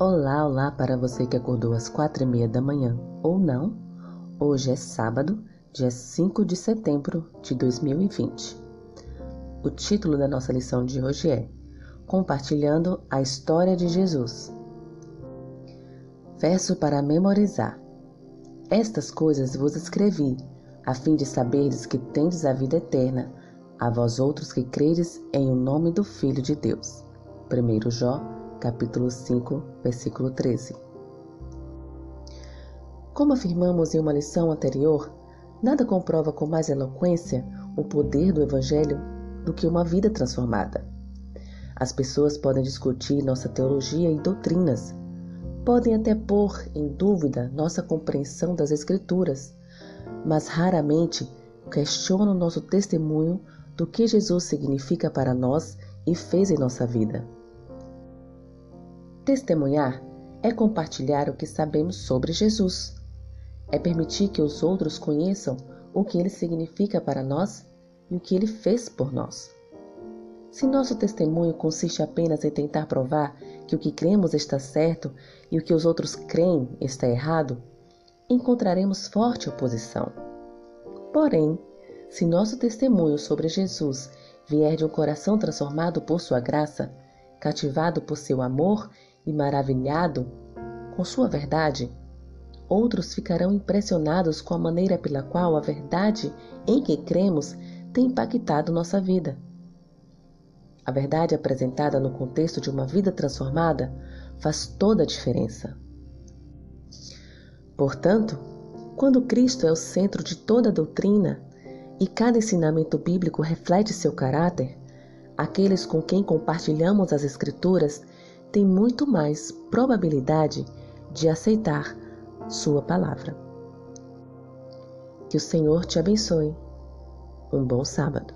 Olá, olá para você que acordou às quatro e meia da manhã ou não. Hoje é sábado, dia 5 de setembro de 2020. O título da nossa lição de hoje é Compartilhando a História de Jesus. Verso para memorizar. Estas coisas vos escrevi, a fim de saberdes que tendes a vida eterna, a vós outros que credes em o nome do Filho de Deus. 1 Jó capítulo 5, versículo 13. Como afirmamos em uma lição anterior, nada comprova com mais eloquência o poder do Evangelho do que uma vida transformada. As pessoas podem discutir nossa teologia e doutrinas, podem até pôr em dúvida nossa compreensão das Escrituras, mas raramente questionam nosso testemunho do que Jesus significa para nós e fez em nossa vida. Testemunhar é compartilhar o que sabemos sobre Jesus. É permitir que os outros conheçam o que ele significa para nós e o que ele fez por nós. Se nosso testemunho consiste apenas em tentar provar que o que cremos está certo e o que os outros creem está errado, encontraremos forte oposição. Porém, se nosso testemunho sobre Jesus vier de um coração transformado por sua graça, cativado por seu amor e maravilhado com sua verdade, outros ficarão impressionados com a maneira pela qual a verdade em que cremos tem impactado nossa vida. A verdade apresentada no contexto de uma vida transformada faz toda a diferença. Portanto, quando Cristo é o centro de toda a doutrina e cada ensinamento bíblico reflete seu caráter, aqueles com quem compartilhamos as Escrituras tem muito mais probabilidade de aceitar Sua palavra. Que o Senhor te abençoe. Um bom sábado.